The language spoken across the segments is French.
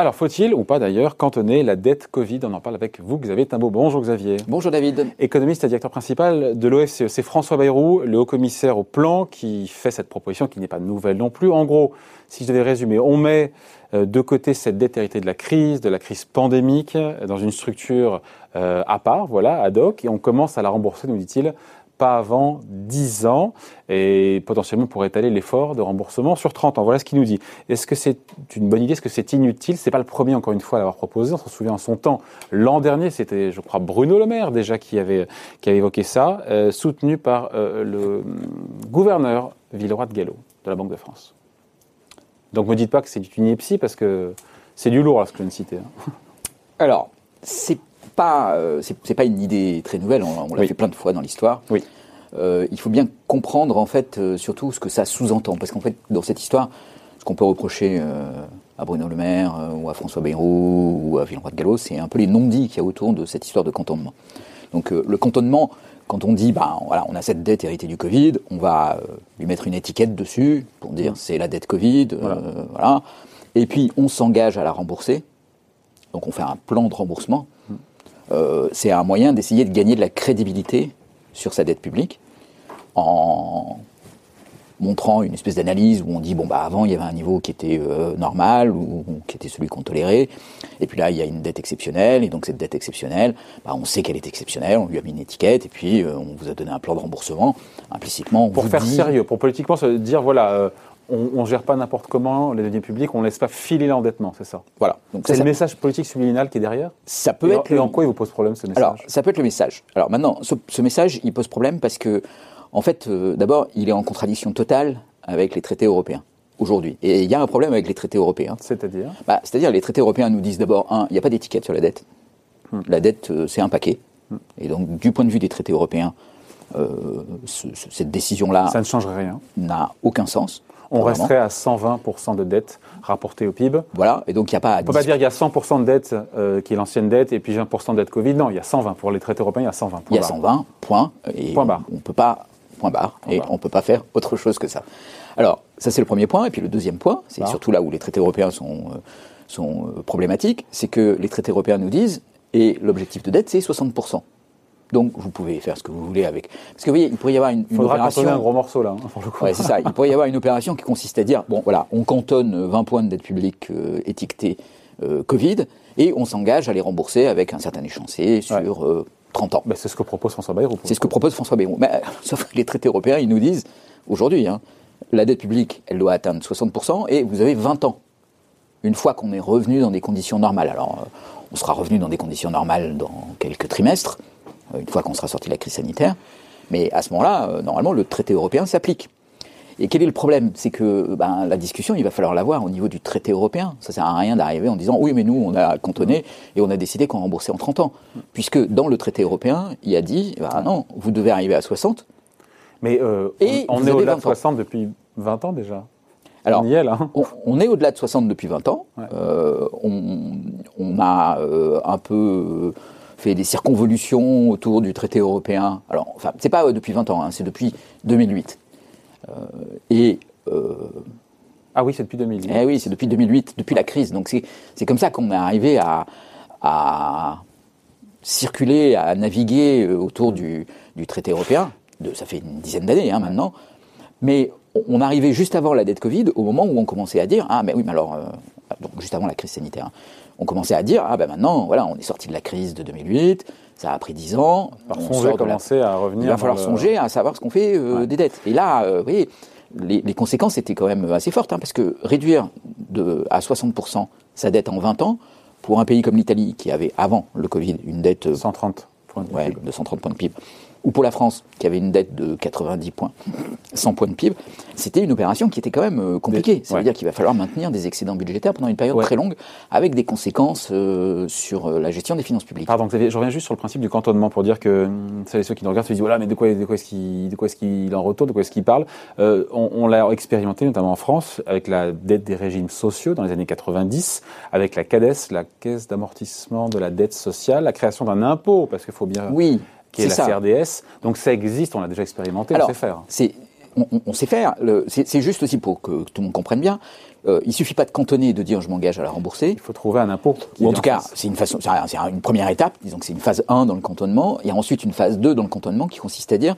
Alors, faut-il ou pas d'ailleurs cantonner la dette Covid? On en parle avec vous, Xavier Timbaud. Bonjour Xavier. Bonjour David. Économiste et directeur principal de l'OFCE. C'est François Bayrou, le haut commissaire au plan, qui fait cette proposition qui n'est pas nouvelle non plus. En gros, si je devais résumer, on met euh, de côté cette dette héritée de la crise, de la crise pandémique, dans une structure euh, à part, voilà, ad hoc, et on commence à la rembourser, nous dit-il, pas avant 10 ans et potentiellement pour étaler l'effort de remboursement sur 30 ans. Voilà ce qu'il nous dit. Est-ce que c'est une bonne idée? Est-ce que c'est inutile? C'est pas le premier, encore une fois, à l'avoir proposé. On se souvient en son temps. L'an dernier, c'était, je crois, Bruno Le Maire déjà qui avait, qui avait évoqué ça, euh, soutenu par euh, le gouverneur Villeroy de Gallo de la Banque de France. Donc ne me dites pas que c'est une ineptie parce que c'est du lourd, là, ce que je viens de citer. Hein. Alors, c'est pas, euh, c'est pas une idée très nouvelle, on, l'a fait plein de fois dans l'histoire. Oui. Euh, il faut bien comprendre en fait euh, surtout ce que ça sous-entend, parce qu'en fait dans cette histoire, ce qu'on peut reprocher à Bruno Le Maire ou à François Bayrou ou à Villeroy de Gallo, c'est un peu les non-dits qu'il y a autour de cette histoire de cantonnement. Donc le cantonnement, quand on dit, bah, voilà, on a cette dette héritée du Covid, on va lui mettre une étiquette dessus pour dire c'est la dette Covid, voilà. Et puis on s'engage à la rembourser. Donc on fait un plan de remboursement. Euh, c'est un moyen d'essayer de gagner de la crédibilité sur sa dette publique en montrant une espèce d'analyse où on dit bon bah avant il y avait un niveau qui était euh, normal ou, qui était celui qu'on tolérait. Et puis là il y a une dette exceptionnelle. Et donc cette dette exceptionnelle bah, on sait qu'elle est exceptionnelle. On lui a mis une étiquette et puis euh, on vous a donné un plan de remboursement. Implicitement pour faire sérieux pour politiquement se dire voilà on ne gère pas n'importe comment les deniers publics, on ne laisse pas filer l'endettement, c'est ça? Voilà. C'est le message politique subliminal qui est derrière? Ça peut être. Et en quoi il vous pose problème ce message? Alors, ça peut être le message. Alors maintenant, ce, message, il pose problème parce que, en fait, euh, d'abord, il est en contradiction totale avec les traités européens aujourd'hui. Et il y a un problème avec les traités européens. C'est-à-dire? Bah, C'est-à-dire, les traités européens nous disent d'abord, un, il n'y a pas d'étiquette sur la dette. Hmm. La dette, euh, c'est un paquet. Hmm. Et donc, du point de vue des traités européens, euh, cette décision-là. Ça ne changerait rien. N'a aucun sens. On resterait à 120% de dette rapportée au PIB. Voilà, et donc il n'y a pas à On ne peut pas dire qu'il y a 100% de dette euh, qui est l'ancienne dette et puis 20% de dette Covid. Non, il y a 120. Pour les traités européens, il y a 120. Il y a 120, point. Et point barre. On ne peut pas, point barre, et on peut pas faire autre chose que ça. Alors, ça c'est le premier point. Et puis le deuxième point, c'est surtout là où les traités européens sont, euh, sont euh, problématiques, c'est que les traités européens nous disent, et l'objectif de dette, c'est 60%. Donc vous pouvez faire ce que vous voulez avec. Parce que vous voyez, il pourrait y avoir une, une Faudra opération. un gros morceau là, hein, Ouais, c'est ça. Il pourrait y avoir une opération qui consiste à dire bon, voilà, on cantonne 20 points de dette publique euh, étiquetés euh, Covid et on s'engage à les rembourser avec un certain échéancier sur 30 euh, ans. Ben, c'est ce que propose François Bayrou. C'est ce que propose François Bayrou. Mais, sauf que les traités européens, ils nous disent aujourd'hui, hein, la dette publique, elle doit atteindre 60% et vous avez 20 ans. Une fois qu'on est revenu dans des conditions normales. Alors, on sera revenu dans des conditions normales dans quelques trimestres. Euh, une fois qu'on sera sorti de la crise sanitaire. Mais à ce moment-là, euh, normalement, le traité européen s'applique. Et quel est le problème? C'est que ben, la discussion, il va falloir l'avoir au niveau du traité européen. Ça sert à rien d'arriver en disant oui, mais nous, on a cantonné et on a décidé qu'on remboursait en 30 ans. Puisque dans le traité européen, il a dit ben, non, vous devez arriver à 60. Mais euh, et on, est au-delà de 60 depuis 20 ans déjà. Alors, on, y est, là. on, est au-delà de 60 depuis 20 ans. on, on, a un peu fait des circonvolutions autour du traité européen. Alors, enfin, c'est pas euh, depuis 20 ans, hein, c'est depuis 2008. Euh, et euh, ah oui, c'est depuis 2008. Eh oui, c'est depuis 2008, depuis la crise. Donc c'est comme ça qu'on est arrivé à, à, circuler, à naviguer autour du, du traité européen. De, ça fait une dizaine d'années hein, maintenant. Mais on arrivait juste avant la dette Covid, au moment où on commençait à dire ah mais oui, mais alors donc juste avant la crise sanitaire. Hein on commençait à dire ah ben maintenant voilà on est sorti de la crise de 2008, ça a pris 10 ans. on commencer à revenir. Il va falloir songer à savoir ce qu'on fait euh, des dettes. Et là, euh, vous voyez, les, conséquences étaient quand même assez fortes hein, parce que réduire de, à 60% sa dette en 20 ans pour un pays comme l'Italie qui avait avant le Covid une dette 130 points de, ouais, de 130 points de PIB ou pour la France, qui avait une dette de 90 points, 100 points de PIB, c'était une opération qui était quand même euh, compliquée. Ça veut dire qu'il va falloir maintenir des excédents budgétaires pendant une période très longue, avec des conséquences euh, sur euh, la gestion des finances publiques. Pardon, je reviens juste sur le principe du cantonnement pour dire que hum, ceux qui nous regardent se disent voilà, mais de quoi, de quoi est-ce qu'il est en retourne, de quoi est-ce qu'il parle? On, on l'a expérimenté notamment en France avec la dette des régimes sociaux dans les années 90, avec la CADES, la Caisse d'amortissement de la dette sociale, la création d'un impôt, parce qu'il faut bien oui qui est, la CRDS. Donc ça existe, on l'a déjà expérimenté, on sait faire. C'est on, sait faire. C'est juste aussi pour que tout le monde comprenne bien. Euh, il suffit pas de cantonner de dire je m'engage à la rembourser. Il faut trouver un impôt. Ou en tout cas, c'est une façon, c'est une première étape. Disons que c'est une phase 1 dans le cantonnement. Il y a ensuite une phase 2 dans le cantonnement qui consiste à dire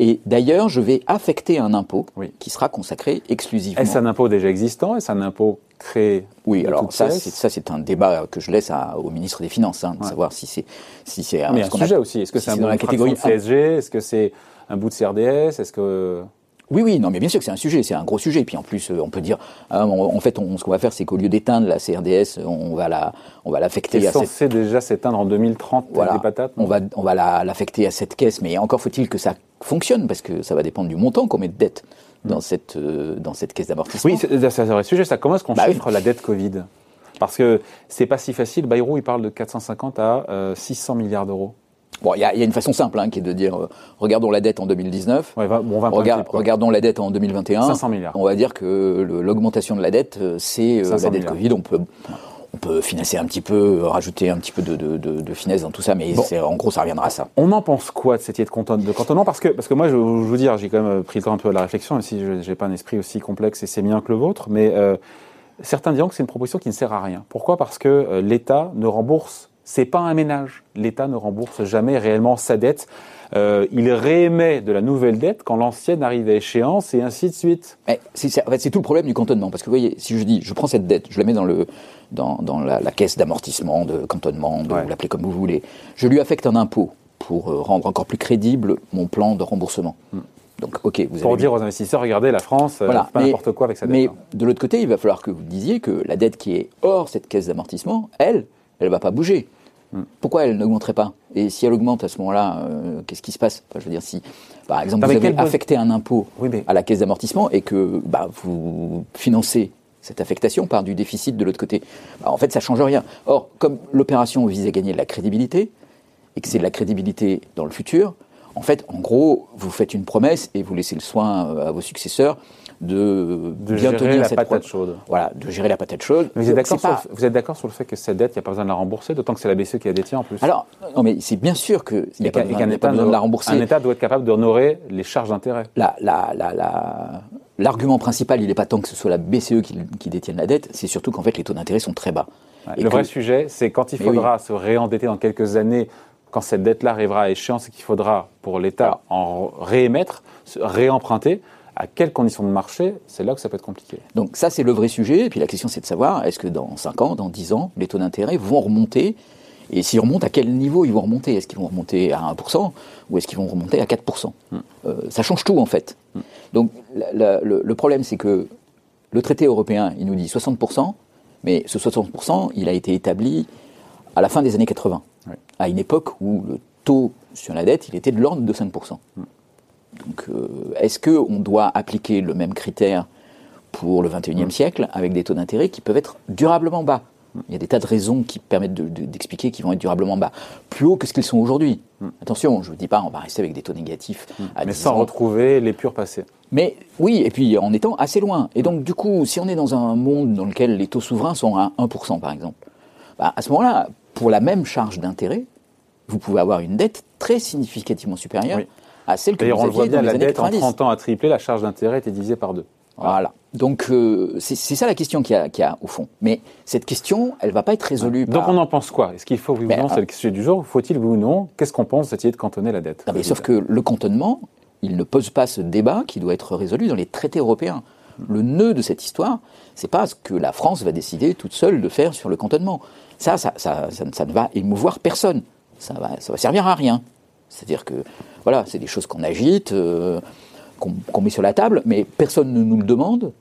et d'ailleurs, je vais affecter un impôt qui sera consacré exclusivement. Est-ce un impôt déjà existant? Est-ce un impôt créé Oui, alors ça, c'est un débat que je laisse au ministre des Finances, hein, de savoir si c'est si c'est un, un sujet aussi. Est-ce que c'est un dans la catégorie CSG Est-ce que c'est un bout de CRDS Est-ce que oui, oui, non, mais bien sûr que c'est un sujet, c'est un gros sujet. Et puis en plus, euh, on peut dire, hein, en fait, on, ce qu'on va faire, c'est qu'au lieu d'éteindre la CRDS, on va la, on va l'affecter. C'est censé déjà s'éteindre en 2030 voilà, des patates. On va, on va l'affecter à cette caisse, mais encore faut-il que ça fonctionne parce que ça va dépendre du montant qu'on met de dette dans cette, euh, dans cette caisse d'amortissement. Oui, c'est un vrai sujet. Ça, comment est-ce qu'on bah chiffre la dette Covid? Parce que c'est pas si facile. Bayrou, il parle de 450 à 600 euh, milliards d'euros. Bon, il y, y, a une façon simple hein, qui est de dire euh, regardons la dette en 2019, ouais, bon, on va regardons la dette en 2021. 500 milliards. On va dire que l'augmentation de la dette, euh, c'est euh, la dette Covid. On peut, on peut financer un petit peu, rajouter un petit peu de, de, de, de finesse dans tout ça, mais en gros, ça reviendra à ça. On en pense quoi de cette idée de cantonnement? Parce que, parce que moi, je, je vous dire, j'ai quand même pris le temps un peu de la réflexion, même si je n'ai pas un esprit aussi complexe et c'est bien que le vôtre, mais euh, certains diront que c'est une proposition qui ne sert à rien. Pourquoi? Parce que l'État ne rembourse c'est pas un ménage. L'État ne rembourse jamais réellement sa dette. Euh, il réémet de la nouvelle dette quand l'ancienne arrive à échéance et ainsi de suite. c'est, en fait, c'est tout le problème du cantonnement. Parce que vous voyez, si je dis, je prends cette dette, je la mets dans, le, dans, dans la, caisse d'amortissement, de cantonnement, de, vous l'appelez comme vous voulez, je lui affecte un impôt pour euh, rendre encore plus crédible mon plan de remboursement. Hmm. Donc, ok, vous Pour dire aux investisseurs, regardez, la France, euh, voilà. pas n'importe quoi avec sa dette. Mais de l'autre côté, il va falloir que vous disiez que la dette qui est hors cette caisse d'amortissement, elle, elle ne va pas bouger. Pourquoi elle n'augmenterait pas? Et si elle augmente à ce moment-là, euh, qu'est-ce qui se passe? Je veux dire, si par exemple vous avez affecté un impôt à la caisse d'amortissement et que bah, vous financez cette affectation par du déficit de l'autre côté, bah, en fait ça change rien. Or, comme l'opération vise à gagner de la crédibilité et que c'est de la crédibilité dans le futur, en fait, en gros, vous faites une promesse et vous laissez le soin euh, à vos successeurs de, de bien gérer tenir la patate chaude. Voilà, de gérer la patate chaude. vous êtes d'accord sur, vous êtes d'accord sur le fait que cette dette, il n'y a pas besoin de la rembourser, d'autant que c'est la BCE qui la détient en plus. Alors, non, mais c'est bien sûr qu'il n'y a, pas, besoin, de la rembourser. Un État doit être capable d'honorer les charges d'intérêt. La, la, la, L'argument principal, il n'est pas tant que ce soit la BCE qui, qui détienne la dette, c'est surtout qu'en fait les taux d'intérêt sont très bas. le vrai sujet, c'est quand il faudra se réendetter dans quelques années, quand cette dette-là arrivera à échéance et qu'il faudra pour l'État en réémettre, réemprunter, à quelles conditions de marché, c'est là que ça peut être compliqué. Donc ça, c'est le vrai sujet. Et puis la question, c'est de savoir, est-ce que dans 5 ans, dans 10 ans, les taux d'intérêt vont remonter? Et s'ils remontent, à quel niveau ils vont remonter? Est-ce qu'ils vont remonter à 1% ou est-ce qu'ils vont remonter à 4% hmm. euh, Ça change tout, en fait. Hmm. Donc le, problème, c'est que le traité européen, il nous dit 60%, mais ce 60%, il a été établi à la fin des années 80, à une époque où le taux sur la dette, il était de l'ordre de 5%. Donc, euh, est-ce qu'on doit appliquer le même critère pour le 21e mm. siècle avec des taux d'intérêt qui peuvent être durablement bas? Il y a des tas de raisons qui permettent d'expliquer qu'ils vont être durablement bas, plus haut que ce qu'ils sont aujourd'hui. Mm. Attention, je ne vous dis pas, on va rester avec des taux négatifs. Mm. Mais sans retrouver les purs passés. Mais oui, et puis en étant assez loin. Et donc, du coup, si on est dans un monde dans lequel les taux souverains sont à 1%, par exemple, bah, à ce moment-là, pour la même charge d'intérêt, vous pouvez avoir une dette très significativement supérieure à celle que vous aviez dans les la dette en 30 ans a triplé, la charge d'intérêt était divisée par deux. Voilà. Donc euh, c'est ça la question qu'il y, a au fond. Mais cette question, elle va pas être résolue. Donc on en pense quoi? Est-ce qu'il faut oui ou non C'est le sujet du jour? Faut-il oui ou non? Qu'est-ce qu'on pense d'essayer de cantonner la dette? Mais Sauf que le cantonnement, il ne pose pas ce débat qui doit être résolu dans les traités européens. Le nœud de cette histoire, c'est pas ce que la France va décider toute seule de faire sur le cantonnement. Ça, ça, ça, ça ne va émouvoir personne. Ça va, ça va servir à rien. C'est-à-dire que, voilà, c'est des choses qu'on agite, euh, qu'on met sur la table, mais personne ne nous le demande.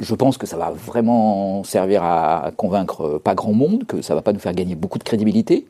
Je pense que ça va vraiment servir à convaincre pas grand monde, que ça va pas nous faire gagner beaucoup de crédibilité,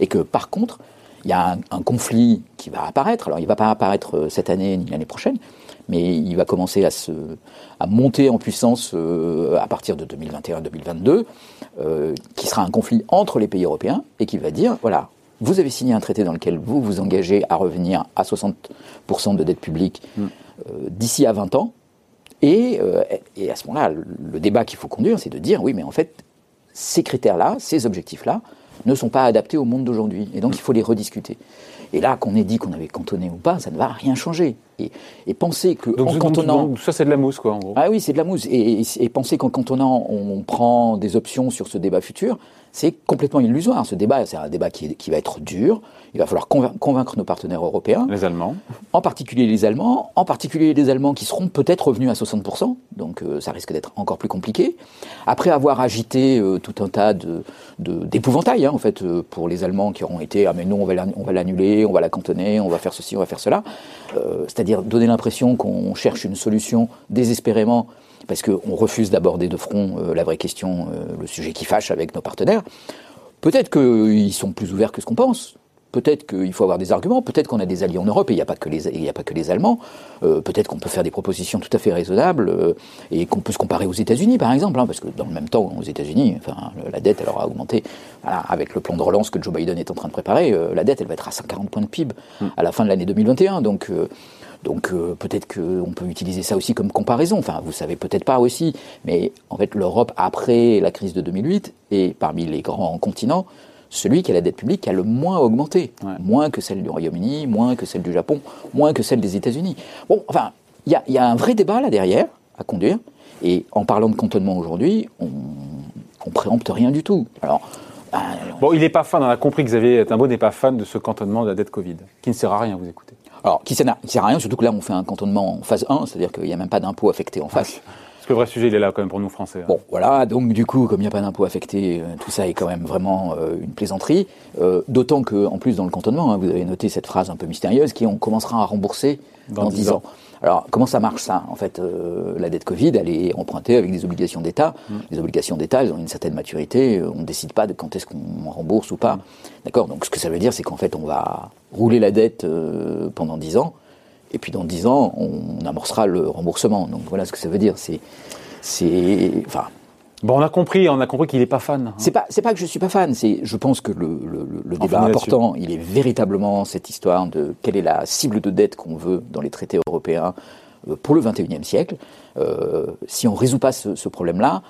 et que par contre, il y a un, conflit qui va apparaître. Alors, il va pas apparaître euh, cette année ni l'année prochaine, mais il va commencer à, se, à monter en puissance euh, à partir de 2021-2022, qui sera un conflit entre les pays européens et qui va dire voilà, vous avez signé un traité dans lequel vous vous engagez à revenir à 60% de dette publique hmm. euh, d'ici à 20 ans. Euh, et, à ce moment-là, le, débat qu'il faut conduire, c'est de dire oui, mais en fait, ces critères-là, ces objectifs-là, ne sont pas adaptés au monde d'aujourd'hui. Et donc, il faut les rediscuter. Et là, qu'on ait dit qu'on avait cantonné ou pas, ça ne va rien changer. Et, et penser que Donc, en cantonnant, donc, ça, c'est de la mousse, quoi, en gros. ah oui, c'est de la mousse. Et, et- et penser qu'en cantonnant, on prend des options sur ce débat futur, c'est complètement illusoire. Ce débat, c'est un débat qui, est- qui va être dur. Il va falloir convain- convaincre nos partenaires européens, Les Allemands. en particulier les Allemands, en particulier les Allemands qui seront peut-être revenus à 60%, donc euh, ça risque d'être encore plus compliqué. Après avoir agité euh, tout un tas de d'épouvantails, hein, en fait, euh, pour les Allemands qui auront été ah mais non on va l'annuler, on va la cantonner, on va faire ceci, on va faire cela, Euh, c'est-à-dire donner l'impression qu'on cherche une solution désespérément parce qu'on refuse d'aborder de front euh, la vraie question, euh, le sujet qui fâche avec nos partenaires. Peut-être qu'ils sont plus ouverts que ce qu'on pense. Peut-être qu'il faut avoir des arguments. Peut-être qu'on a des alliés en Europe et il n'y a pas que les, y a pas que les Allemands. Euh, peut-être qu'on peut faire des propositions tout à fait raisonnables euh, et qu'on peut se comparer aux États-Unis, par exemple, hein, parce que dans le même temps, aux États-Unis, enfin, la dette, elle aura augmenté. Voilà, avec le plan de relance que Joe Biden est en train de préparer, euh, la dette, elle va être à 140 points de PIB à la fin de l'année 2021. Donc, donc euh, peut-être qu'on peut utiliser ça aussi comme comparaison. Enfin, vous savez peut-être pas aussi, mais en fait, l'Europe après la crise de 2008 est parmi les grands continents celui qui a la dette publique qui a le moins augmenté, Ouais. moins que celle du Royaume-Uni, moins que celle du Japon, moins que celle des États-Unis. Bon, enfin, il y a, il y a un vrai débat là derrière à conduire. Et en parlant de cantonnement aujourd'hui, on, on préempte rien du tout. Alors, ben, Bon, il n'est pas fan, on a compris que Xavier Timbaud n'est pas fan de ce cantonnement de la dette Covid, qui ne sert à rien, vous écoutez. Alors qui sert, à- qui sert à rien, surtout que là on fait un cantonnement en phase 1, c'est-à-dire qu'il n'y a même pas d'impôt affecté en face. Parce que le vrai sujet, il est là quand même pour nous Français. hein. Bon, voilà, donc du coup, comme il n'y a pas d'impôt affecté, euh, tout ça est quand même vraiment euh, une plaisanterie. Euh, D'autant que, en plus, dans le cantonnement, hein, vous avez noté cette phrase un peu mystérieuse qui est on commencera à rembourser Dans dans, 10 10 ans. Alors, comment ça marche ça En fait, euh, la dette Covid, elle est empruntée avec des obligations d'État. Mm. Les obligations d'État, elles ont une certaine maturité. On ne décide pas de quand est-ce qu'on rembourse ou pas. D'accord? Donc, ce que ça veut dire, c'est qu'en fait, on va rouler la dette euh, pendant 10 ans. Et puis, dans 10 ans, on amorcera le remboursement. Donc, voilà ce que ça veut dire. C'est. C'est. Enfin. Bon, on a compris, on a compris qu'il n'est pas fan. hein. C'est pas, c'est pas que je suis pas fan, c'est, je pense que le, le, débat important, il est véritablement cette histoire de quelle est la cible de dette qu'on veut dans les traités européens euh, pour le 21e siècle. Euh, si on résout pas ce, ce problème-là,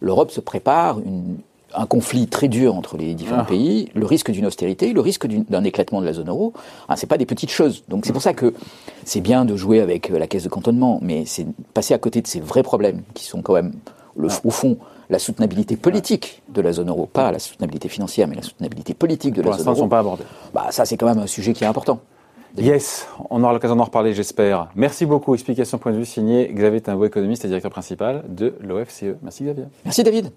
l'Europe se prépare une, un conflit très dur entre les différents Ah. pays, le risque d'une austérité, le risque d'un éclatement de la zone euro. Hein, c'est pas des petites choses. Donc c'est pour ça que c'est bien de jouer avec euh, la caisse de cantonnement, mais c'est passer à côté de ces vrais problèmes qui sont quand même le, au fond la soutenabilité politique de la zone euro, pas la soutenabilité financière, mais la soutenabilité politique de Pour la zone l'instant, ils ne euro. sont pas abordés. Bah ça c'est quand même un sujet qui est important. Yes, on aura l'occasion d'en reparler, j'espère. Merci beaucoup. Explication point de vue signé Xavier Timbaud, économiste et directeur principal de l'OFCE. Merci Xavier. Merci David.